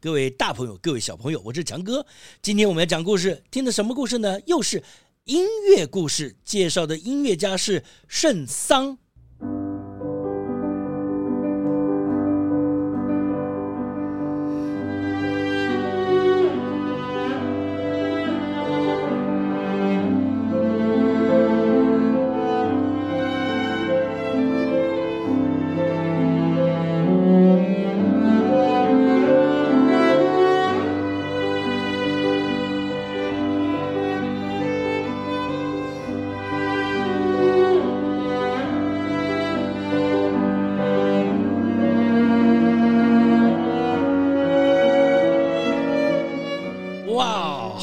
各位大朋友，各位小朋友，我是强哥。今天我们要讲故事，听的什么故事呢？又是音乐故事，介绍的音乐家是圣桑。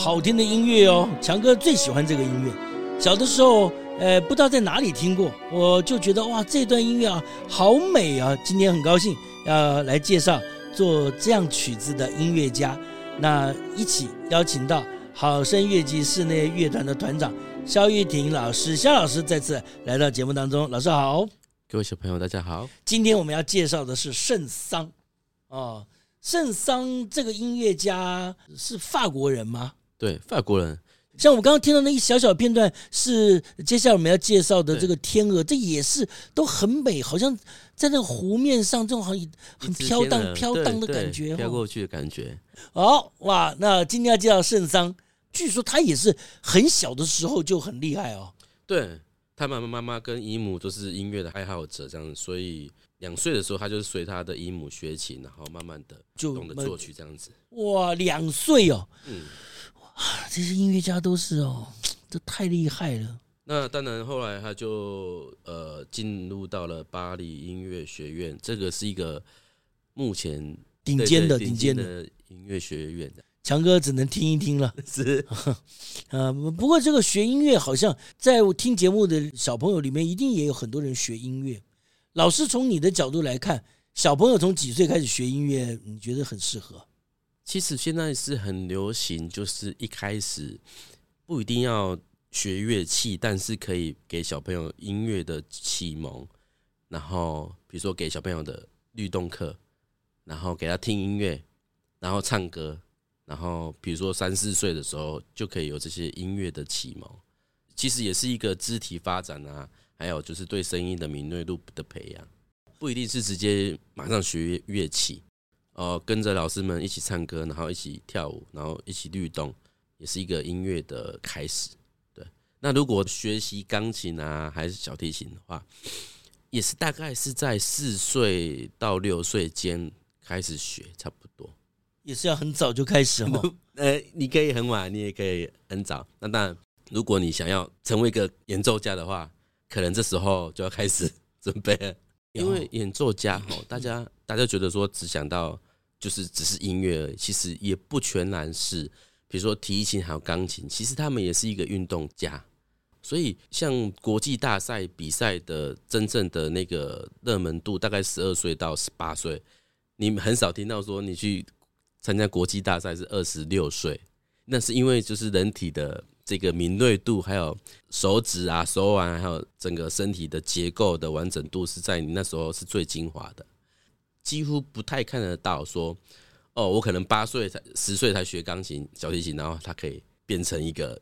好听的音乐哦，强哥最喜欢这个音乐。小的时候，呃，不知道在哪里听过，我就觉得哇，这段音乐啊，好美啊！今天很高兴要来介绍做这样曲子的音乐家。那一起邀请到好声乐集室内乐团的团长肖玉婷老师，肖老师再次来到节目当中。老师好，各位小朋友大家好。今天我们要介绍的是圣桑哦，圣桑这个音乐家是法国人吗？对，法国人，像我刚刚听到那一小小片段，是接下来我们要介绍的这个天鹅，这也是都很美，好像在那个湖面上，这种好像很飘荡、飘荡的感觉，飘过去的感觉。好哇，那今天要介绍圣桑，据说他也是很小的时候就很厉害哦。对，他妈妈、妈妈跟姨母都是音乐的爱好者，这样，所以两岁的时候他就是随他的姨母学琴，然后慢慢的就懂得作曲这样子。哇，两岁哦。嗯。啊，这些音乐家都是哦，这太厉害了。那当然，后来他就呃进入到了巴黎音乐学院，这个是一个目前顶尖的顶尖的音乐学院。强哥只能听一听了。是，呃，不过这个学音乐，好像在我听节目的小朋友里面，一定也有很多人学音乐。老师从你的角度来看，小朋友从几岁开始学音乐，你觉得很适合？其实现在是很流行，就是一开始不一定要学乐器，但是可以给小朋友音乐的启蒙。然后比如说给小朋友的律动课，然后给他听音乐，然后唱歌，然后比如说三四岁的时候就可以有这些音乐的启蒙。其实也是一个肢体发展啊，还有就是对声音的敏锐度的培养，不一定是直接马上学乐器。哦，跟着老师们一起唱歌，然后一起跳舞，然后一起律动，也是一个音乐的开始。对，那如果学习钢琴啊，还是小提琴的话，也是大概是在四岁到六岁间开始学，差不多。也是要很早就开始吗？呃，你可以很晚，你也可以很早。那当然，如果你想要成为一个演奏家的话，可能这时候就要开始准备了。因为演奏家哦，大家大家觉得说只想到。就是只是音乐而已，其实也不全然是。比如说提琴还有钢琴，其实他们也是一个运动家。所以像国际大赛比赛的真正的那个热门度，大概十二岁到十八岁，你很少听到说你去参加国际大赛是二十六岁。那是因为就是人体的这个敏锐度，还有手指啊、手腕，还有整个身体的结构的完整度，是在你那时候是最精华的。几乎不太看得到说，哦，我可能八岁才十岁才学钢琴、小提琴，然后他可以变成一个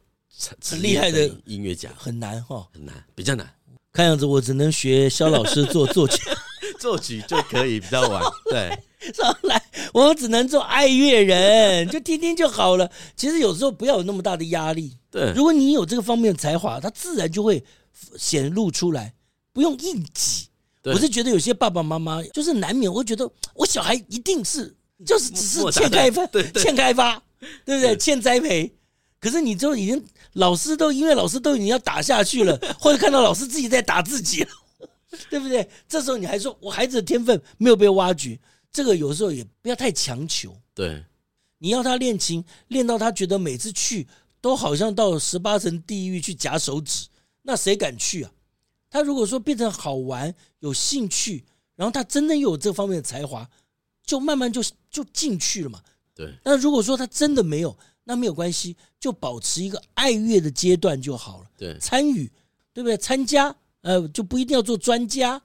很厉害的音乐家，很难哈，很难，比较难。看样子我只能学肖老师做 作曲，作曲就可以比较晚。对，上来我只能做爱乐人，就听听就好了。其实有时候不要有那么大的压力。对，如果你有这个方面的才华，它自然就会显露出来，不用硬挤。我是觉得有些爸爸妈妈就是难免会觉得我小孩一定是就是只是欠开发，欠开发，对不对？欠栽培。可是你就已经老师都因为老师都已经要打下去了，或者看到老师自己在打自己了，对不对？这时候你还说我孩子的天分没有被挖掘，这个有时候也不要太强求。对，你要他练琴，练到他觉得每次去都好像到十八层地狱去夹手指，那谁敢去啊？他如果说变成好玩、有兴趣，然后他真的有这方面的才华，就慢慢就就进去了嘛。对。那如果说他真的没有，那没有关系，就保持一个爱乐的阶段就好了。对，参与，对不对？参加，呃，就不一定要做专家。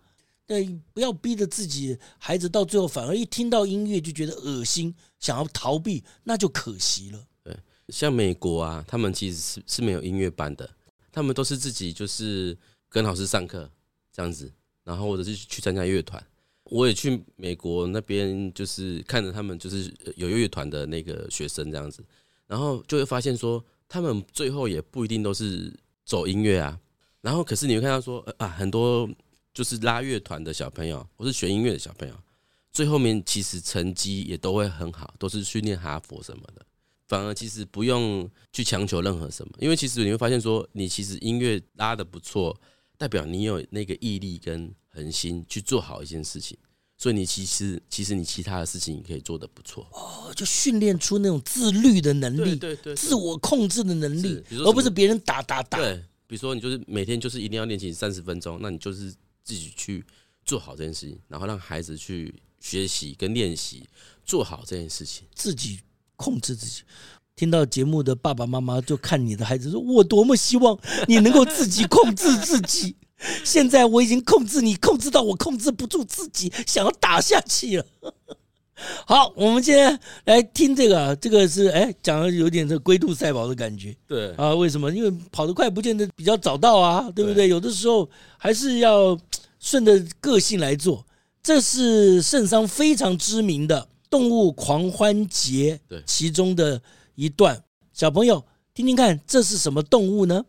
对，不要逼着自己孩子到最后反而一听到音乐就觉得恶心，想要逃避，那就可惜了。对，像美国啊，他们其实是是没有音乐班的，他们都是自己就是跟老师上课这样子，然后或者是去参加乐团。我也去美国那边，就是看着他们就是有乐团的那个学生这样子。然后就会发现说，他们最后也不一定都是走音乐啊。然后可是你会看到说，啊，很多就是拉乐团的小朋友，或是学音乐的小朋友，最后面其实成绩也都会很好，都是去念哈佛什么的。反而其实不用去强求任何什么，因为其实你会发现说，你其实音乐拉得不错，代表你有那个毅力跟恒心去做好一件事情。所以你其实，其实你其他的事情你可以做的不错哦，就训练出那种自律的能力，对对对，自我控制的能力，而不是别人打打打。对，比如说你就是每天就是一定要练习三十分钟，那你就是自己去做好这件事情，然后让孩子去学习跟练习做好这件事情，自己控制自己。听到节目的爸爸妈妈就看你的孩子说：“我多么希望你能够自己控制自己。”现在我已经控制你，控制到我控制不住自己，想要打下去了。好，我们今天来听这个，这个是哎，讲的有点这龟兔赛跑的感觉。对啊，为什么？因为跑得快不见得比较早到啊，对不对？有的时候还是要顺着个性来做。这是圣桑非常知名的动物狂欢节，对其中的一段。小朋友听听看，这是什么动物呢？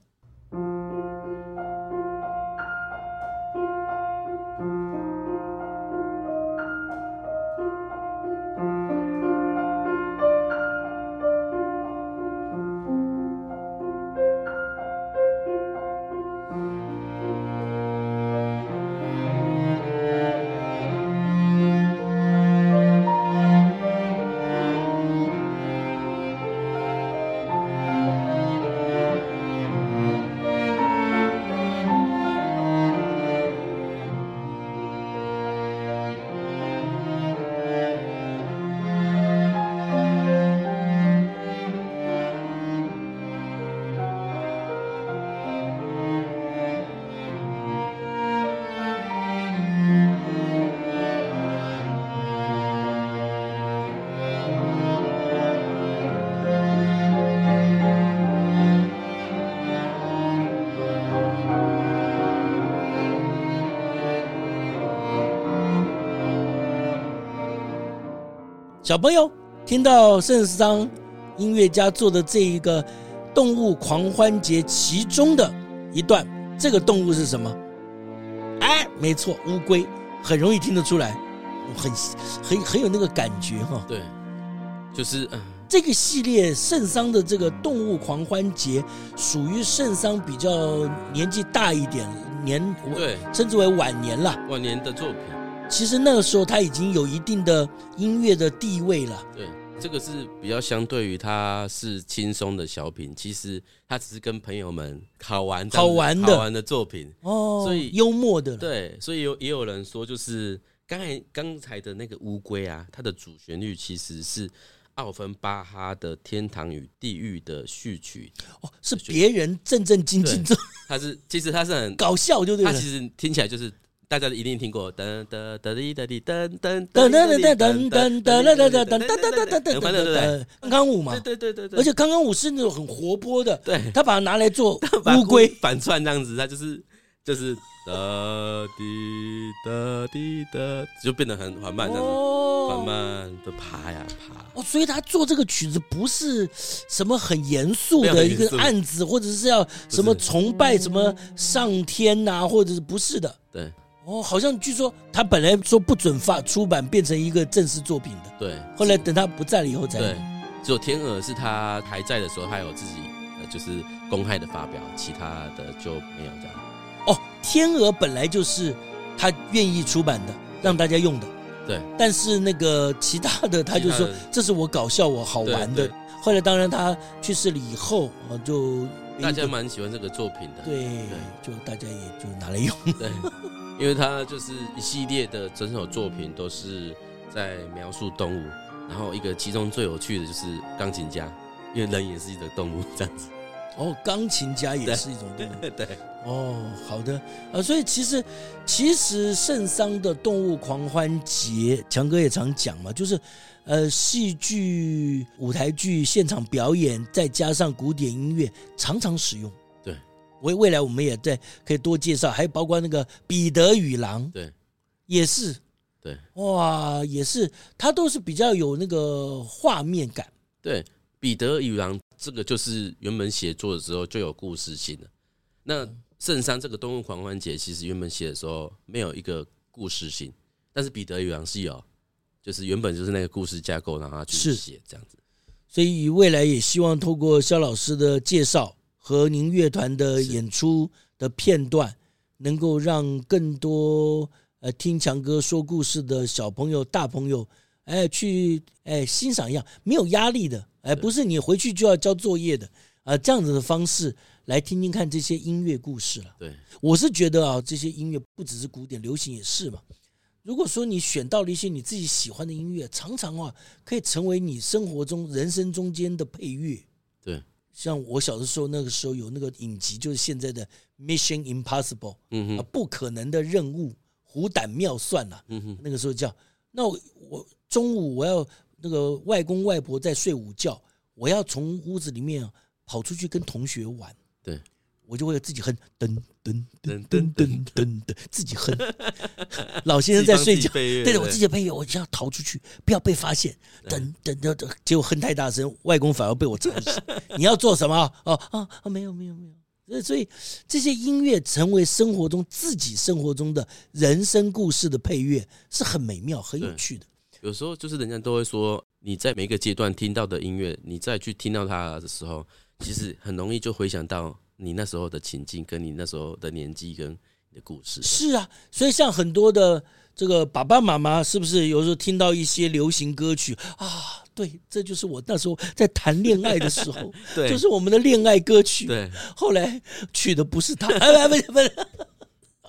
小朋友听到圣桑音乐家做的这一个动物狂欢节其中的一段，这个动物是什么？哎，没错，乌龟，很容易听得出来，很很很有那个感觉哈。对，就是嗯这个系列圣桑的这个动物狂欢节，属于圣桑比较年纪大一点，年对，称之为晚年了，晚年的作品。其实那个时候他已经有一定的音乐的地位了。对，这个是比较相对于他是轻松的小品，其实他只是跟朋友们好玩、好玩的好玩的作品哦，所以幽默的。对，所以有也有人说，就是刚才刚才的那个乌龟啊，它的主旋律其实是奥芬巴哈的《天堂与地狱》的序曲哦，是别人正正经经做，他是其实他是很搞笑，就对了，他其实听起来就是。大家一定听过噔噔噔哩噔哩噔噔噔噔噔噔噔噔噔噔噔噔噔噔噔噔噔，康康舞嘛，对对对对，而且康康舞是那种很活泼的，对，他把它拿来做乌龟反串这样子，他就是就是哒滴哒滴哒，就变得很缓慢这样子，缓慢的爬呀爬。哦，所以他做这个曲子不是什么很严肃的一个案子，或者是要什么崇拜什么上天呐，或者是不是的，对。哦，好像据说他本来说不准发出版，变成一个正式作品的。对，后来等他不在了以后才。对，只有天鹅是他还在的时候，他有自己呃，就是公开的发表，其他的就没有这样。哦，天鹅本来就是他愿意出版的，让大家用的。对。但是那个其他的，他就说这是我搞笑我好玩的。后来当然他去世了以后啊，就大家蛮喜欢这个作品的。对，就大家也就拿来用。对，因为他就是一系列的整首作品都是在描述动物，然后一个其中最有趣的就是钢琴家，因为人也是一个动物这样子。哦，钢琴家也是一种动物。对，对。哦，好的。啊，所以其实其实圣桑的动物狂欢节，强哥也常讲嘛，就是呃，戏剧、舞台剧现场表演，再加上古典音乐，常常使用。对，未未来我们也在可以多介绍，还有包括那个彼得与狼，对，也是，对，哇，也是，它都是比较有那个画面感。对，彼得与狼。这个就是原本写作的时候就有故事性的。那圣山这个动物狂欢节，其实原本写的时候没有一个故事性，但是彼得与狼是有，就是原本就是那个故事架构，让他去写这样子。所以未来也希望透过肖老师的介绍和您乐团的演出的片段，能够让更多呃听强哥说故事的小朋友、大朋友，哎去哎欣赏一样没有压力的。哎，不是你回去就要交作业的啊，这样子的方式来听听看这些音乐故事了。对，我是觉得啊，这些音乐不只是古典，流行也是嘛。如果说你选到了一些你自己喜欢的音乐，常常啊可以成为你生活中、人生中间的配乐。对，像我小的时候，那个时候有那个影集，就是现在的《Mission Impossible》，嗯哼，不可能的任务，虎胆妙算啊，嗯哼，那个时候叫。那我，我中午我要。那个外公外婆在睡午觉，我要从屋子里面跑出去跟同学玩。对，我就会自己哼噔噔噔噔噔噔噔，自己哼。老先生在睡觉，对着我自己的配乐，我就要逃出去，不要被发现。噔噔噔噔，结果哼太大声，外公反而被我吵醒。你要做什么？哦啊啊，没有没有没有。所以这些音乐成为生活中自己生活中的人生故事的配乐，是很美妙、很有趣的。有时候就是人家都会说，你在每一个阶段听到的音乐，你再去听到它的时候，其实很容易就回想到你那时候的情境，跟你那时候的年纪跟你的故事。是啊，所以像很多的这个爸爸妈妈，是不是有时候听到一些流行歌曲啊？对，这就是我那时候在谈恋爱的时候，对，就是我们的恋爱歌曲。对，后来娶的不是他，哎，不是不是。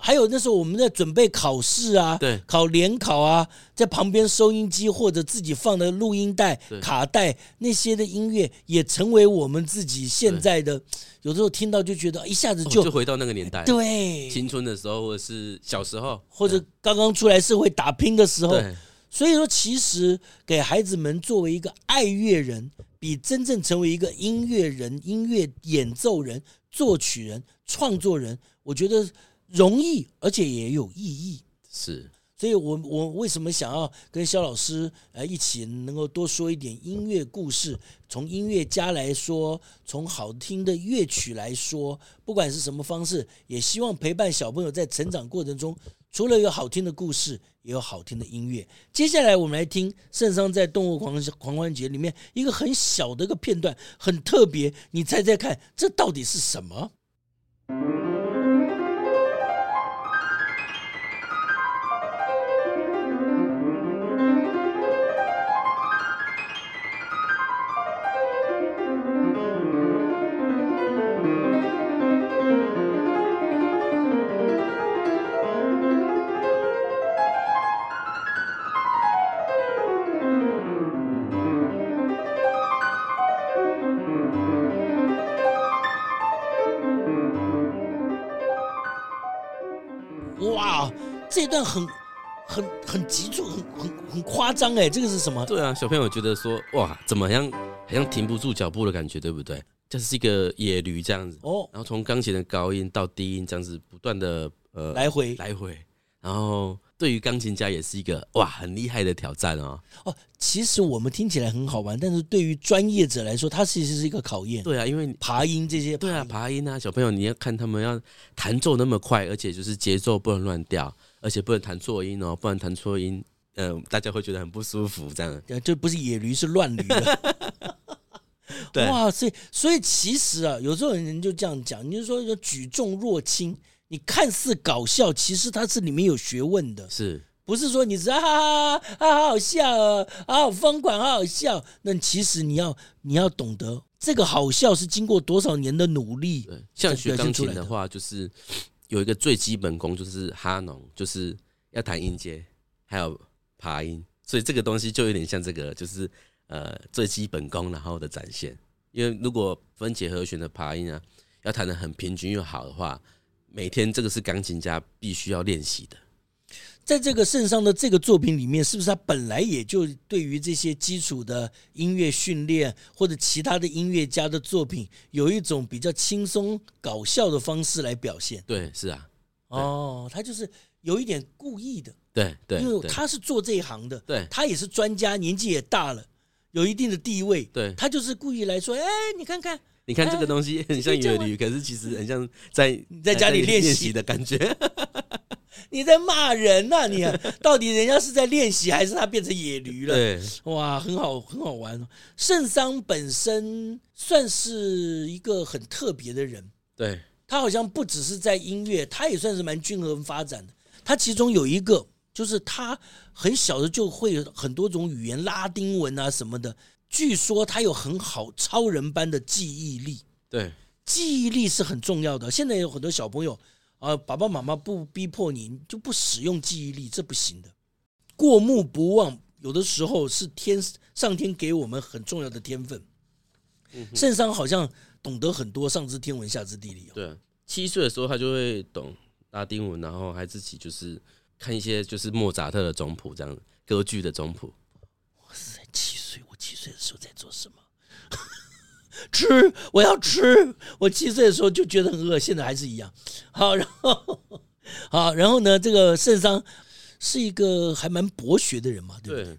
还有那时候我们在准备考试啊，对，考联考啊，在旁边收音机或者自己放的录音带、卡带那些的音乐，也成为我们自己现在的。有时候听到就觉得一下子就、哦、就回到那个年代，对，青春的时候，或者是小时候，或者刚刚出来社会打拼的时候。所以说，其实给孩子们作为一个爱乐人，比真正成为一个音乐人、音乐演奏人、作曲人、创作人，我觉得。容易，而且也有意义。是，所以我我为什么想要跟肖老师呃一起能够多说一点音乐故事？从音乐家来说，从好听的乐曲来说，不管是什么方式，也希望陪伴小朋友在成长过程中，除了有好听的故事，也有好听的音乐。接下来我们来听圣桑在动物狂狂欢节里面一个很小的一个片段，很特别。你猜猜看，这到底是什么？这段很、很、很急促，很、很、很夸张哎！这个是什么？对啊，小朋友觉得说哇，怎么样，好像停不住脚步的感觉，对不对？就是一个野驴这样子哦，然后从钢琴的高音到低音这样子不断的呃来回来回，然后对于钢琴家也是一个哇很厉害的挑战哦。哦，其实我们听起来很好玩，但是对于专业者来说，它其实是一个考验。对啊，因为爬音这些，对啊，爬音啊，小朋友你要看他们要弹奏那么快，而且就是节奏不能乱掉。而且不能弹错音哦，不然弹错音，嗯、呃，大家会觉得很不舒服。这样，这不是野驴，是乱驴的。对，哇塞！所以其实啊，有时候人就这样讲，你就说举重若轻，你看似搞笑，其实它是里面有学问的，是不是说你是啊啊啊好好笑啊，好疯狂，好好笑？那其实你要你要懂得，这个好笑是经过多少年的努力。对，像学钢琴的话，就是有一个最基本功，就是哈农，就是要弹音阶，还有爬音，所以这个东西就有点像这个，就是呃最基本功然后的展现。因为如果分解和弦的爬音啊，要弹得很平均又好的话，每天这个是钢琴家必须要练习的。在这个圣上的这个作品里面，是不是他本来也就对于这些基础的音乐训练，或者其他的音乐家的作品，有一种比较轻松搞笑的方式来表现？对，是啊。哦，他就是有一点故意的。对对，因为他是做这一行的，对，他也是专家，年纪也大了。有一定的地位，对，他就是故意来说，哎，你看看，你看这个东西很像乐理，可是其实很像在你在家里练习的感觉。你在骂人呐？你 到底人家是在练习，还是他变成野驴了？对，哇，很好，很好玩。圣桑本身算是一个很特别的人，对，他好像不只是在音乐，他也算是蛮均衡发展的。他其中有一个。就是他很小的就会很多种语言，拉丁文啊什么的。据说他有很好超人般的记忆力。对，记忆力是很重要的。现在有很多小朋友啊，爸爸妈妈不逼迫你，你就不使用记忆力，这不行的。过目不忘有的时候是天上天给我们很重要的天分。圣桑好像懂得很多，上知天文，下知地理。对，七岁的时候他就会懂拉丁文，然后还自己就是。看一些就是莫扎特的总谱，这样歌剧的总谱。哇塞，七岁！我七岁的时候在做什么？吃，我要吃。我七岁的时候就觉得很饿，现在还是一样。好，然后好，然后呢？这个圣桑是一个还蛮博学的人嘛，对不对？对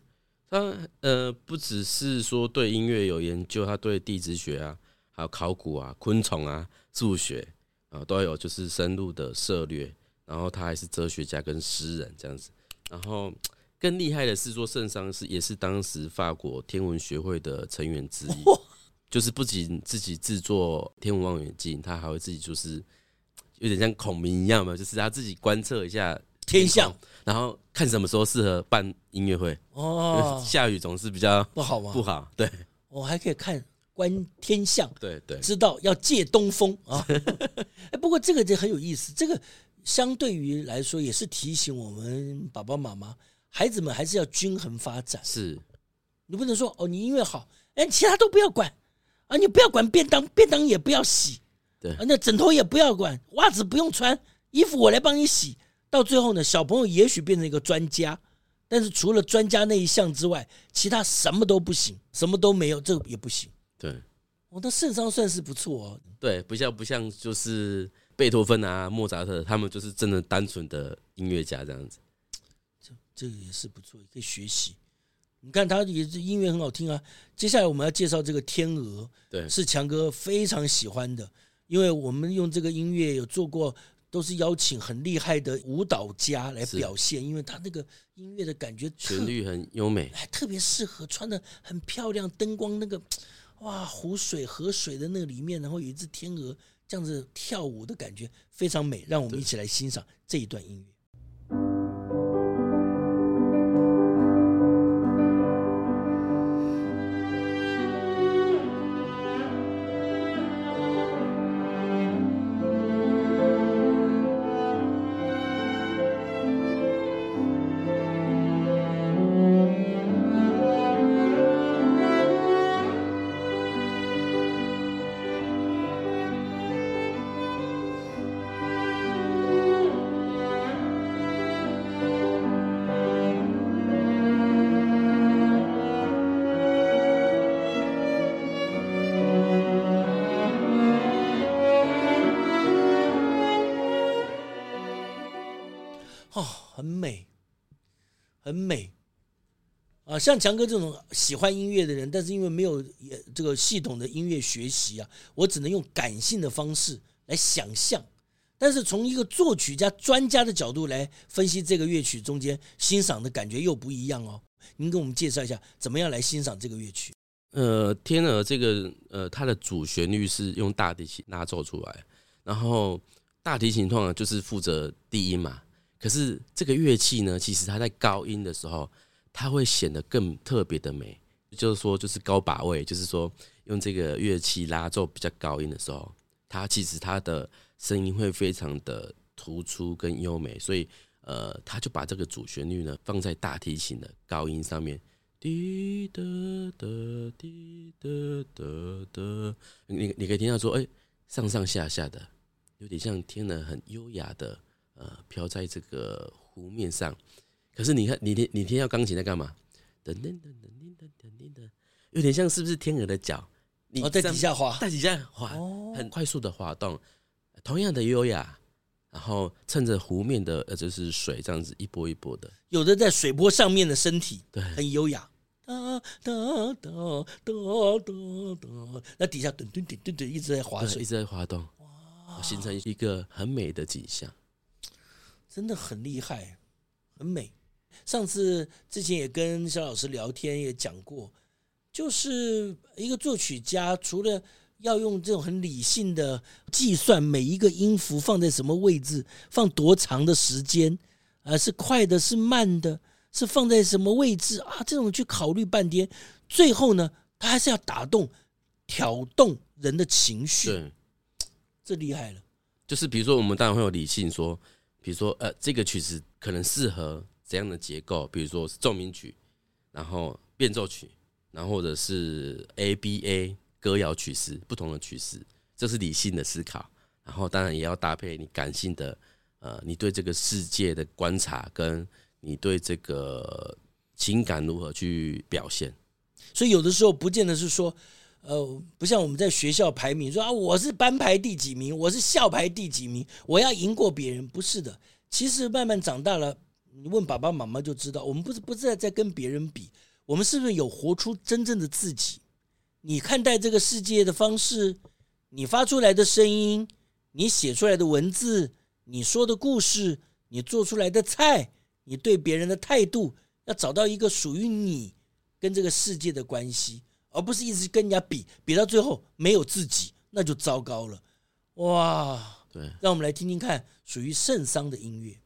他呃，不只是说对音乐有研究，他对地质学啊，还有考古啊、昆虫啊、数学啊，都有就是深入的涉略。然后他还是哲学家跟诗人这样子，然后更厉害的是说圣桑是也是当时法国天文学会的成员之一，就是不仅自己制作天文望远镜，他还会自己就是有点像孔明一样嘛，就是他自己观测一下天象，然后看什么时候适合办音乐会哦，下雨总是比较不好吗？不好，对，我还可以看观天象，对对，知道要借东风啊，哎，不过这个就很有意思，这个。相对于来说，也是提醒我们爸爸妈妈，孩子们还是要均衡发展。是，你不能说哦，你音乐好，哎，其他都不要管啊，你不要管便当，便当也不要洗，对，啊，那枕头也不要管，袜子不用穿，衣服我来帮你洗。到最后呢，小朋友也许变成一个专家，但是除了专家那一项之外，其他什么都不行，什么都没有，这个也不行。对，我的圣桑算是不错哦。对，不像不像就是。贝多芬啊，莫扎特，他们就是真的单纯的音乐家这样子，这这个也是不错，也可以学习。你看他也是音乐很好听啊。接下来我们要介绍这个《天鹅》，对，是强哥非常喜欢的，因为我们用这个音乐有做过，都是邀请很厉害的舞蹈家来表现，因为他那个音乐的感觉旋律很优美，还特别适合穿的很漂亮，灯光那个哇，湖水河水的那个里面，然后有一只天鹅。这样子跳舞的感觉非常美，让我们一起来欣赏这一段音乐。像强哥这种喜欢音乐的人，但是因为没有这个系统的音乐学习啊，我只能用感性的方式来想象。但是从一个作曲家专家的角度来分析这个乐曲中间欣赏的感觉又不一样哦。您给我们介绍一下，怎么样来欣赏这个乐曲？呃，天鹅这个呃，它的主旋律是用大提琴拉奏出来，然后大提琴通常就是负责低音嘛，可是这个乐器呢，其实它在高音的时候，它会显得更特别的美。就是说，就是高把位，就是说用这个乐器拉奏比较高音的时候，它其实它的声音会非常的突出跟优美，所以呃，他就把这个主旋律呢放在大提琴的高音上面，滴答答滴答答答，你你可以听到说，哎，上上下下的，有点像天呢很优雅的呃飘在这个湖面上，可是你看你听你听到钢琴在干嘛？有点像是不是天鹅的脚？你在底下滑。在底下滑很快速的滑动。同样的优雅然后趁着湖面的呃就是水这样子一波一波的。有的在水波上面的身体对。很优雅。哒哒哒哒哒哒那底下噔噔噔噔一直在滑水一直在滑动哇。形成一个很美的景象。真的很厉害很美。上次之前也跟肖老师聊天也讲过，就是一个作曲家除了。要用这种很理性的计算，每一个音符放在什么位置，放多长的时间，啊，是快的，是慢的，是放在什么位置啊？这种去考虑半天，最后呢，他还是要打动、挑动人的情绪。对，这厉害了。就是比如说，我们当然会有理性说，比如说，呃，这个曲子可能适合怎样的结构？比如说是奏鸣曲，然后变奏曲，然后或者是 ABA。歌谣曲式，不同的曲式，这是理性的思考。然后当然也要搭配你感性的，呃，你对这个世界的观察，跟你对这个情感如何去表现。所以有的时候不见得是说，呃，不像我们在学校排名，说啊，我是班排第几名，我是校排第几名，我要赢过别人。不是的，其实慢慢长大了，你问爸爸妈妈就知道，我们不是不是在在跟别人比，我们是不是有活出真正的自己？你看待这个世界的方式，你发出来的声音，你写出来的文字，你说的故事，你做出来的菜，你对别人的态度，要找到一个属于你跟这个世界的关系，而不是一直跟人家比，比到最后没有自己，那就糟糕了。哇，对，让我们来听听看属于圣桑的音乐。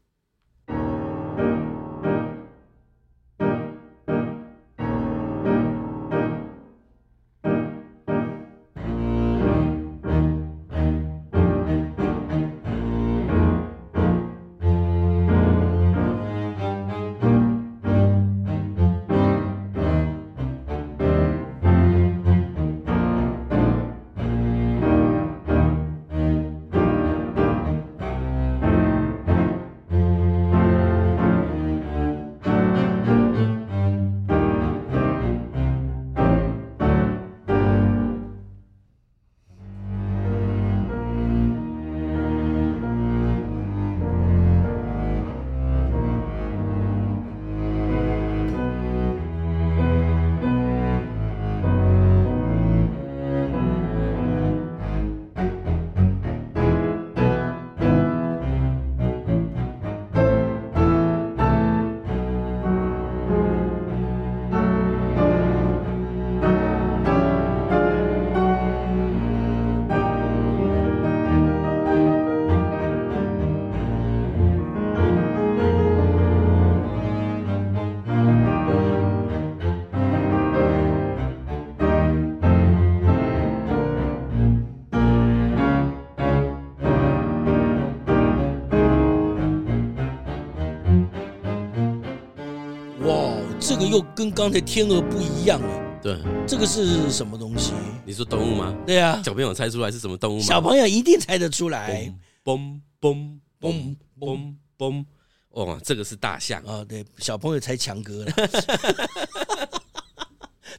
个又跟刚才天鹅不一样了，对，这个是什么东西？你说动物吗？对呀，小朋友猜出来是什么动物吗？小朋友一定猜得出来。嘣嘣嘣嘣嘣，哦，这个是大象啊！对，小朋友猜强哥了。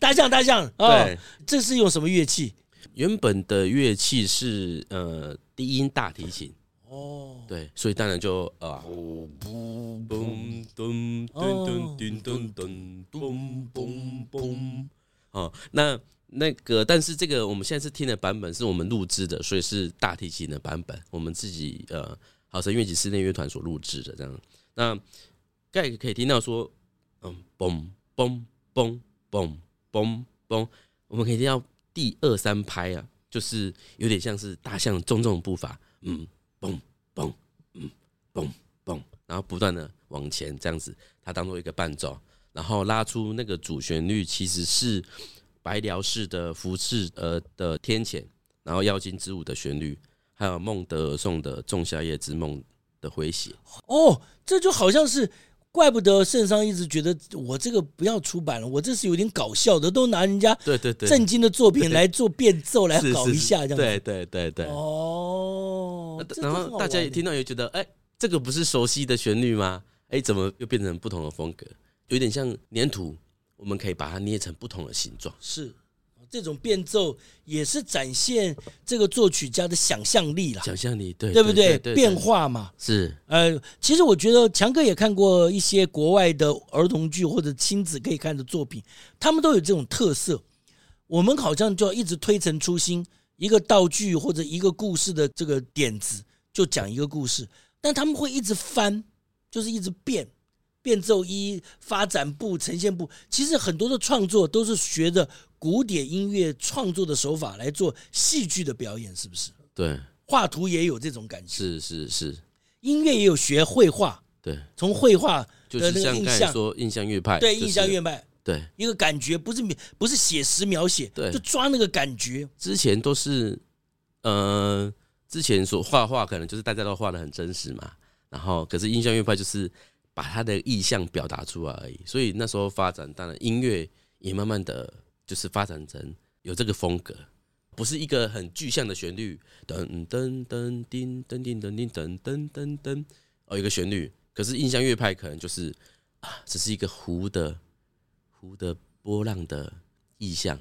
大象，大象，对，这是用什么乐器？原本的乐器是呃低音大提琴。哦，对，所以当然就啊，嘣嘣咚咚咚咚咚咚咚嘣嘣，哦，那那个，但是这个我们现在是听的版本是我们录制的，所以是大提琴的版本，我们自己呃好声乐器室内乐团所录制的这样。那盖可以听到说，嗯，嘣嘣嘣嘣嘣嘣，我们可以听到第二三拍啊，就是有点像是大象重重的步伐，嗯。嘣嘣嘣嘣，然后不断的往前这样子，它当做一个伴奏，然后拉出那个主旋律，其实是白辽氏的浮世呃的天谴，然后妖精之舞的旋律，还有孟德尔颂的仲夏夜之梦的诙谐。哦，这就好像是。怪不得圣桑一直觉得我这个不要出版了，我这是有点搞笑的，都拿人家对对对正经的作品来做变奏来搞一下，这样对对对对哦。然后大家也听到也觉得，哎，这个不是熟悉的旋律吗？哎，怎么又变成不同的风格？有点像粘土，我们可以把它捏成不同的形状。是。这种变奏也是展现这个作曲家的想象力了，想象力对对不对？变化嘛，是。呃，其实我觉得强哥也看过一些国外的儿童剧或者亲子可以看的作品，他们都有这种特色。我们好像就要一直推陈出新，一个道具或者一个故事的这个点子就讲一个故事，但他们会一直翻，就是一直变。变奏一、发展部、呈现部，其实很多的创作都是学着古典音乐创作的手法来做戏剧的表演，是不是？对，画图也有这种感觉。是是是，音乐也有学绘画。对，从绘画的那个印象说印象乐派，对，印象乐派，对，一个感觉不是不是写实描写，对，就抓那个感觉。之前都是，呃，之前所画画可能就是大家都画的很真实嘛，然后可是印象乐派就是。把他的意象表达出来而已，所以那时候发展，当然音乐也慢慢的就是发展成有这个风格，不是一个很具象的旋律，噔噔噔叮噔叮噔叮噔噔噔噔，哦，一个旋律。可是印象乐派可能就是啊，只是一个湖的湖的波浪的意象。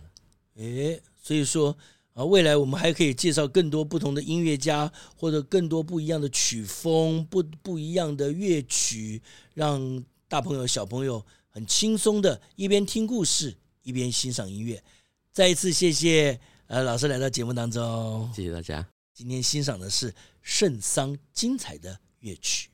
诶，所以说。啊，未来我们还可以介绍更多不同的音乐家，或者更多不一样的曲风，不不一样的乐曲，让大朋友小朋友很轻松的一边听故事一边欣赏音乐。再一次谢谢呃老师来到节目当中，谢谢大家。今天欣赏的是圣桑精彩的乐曲。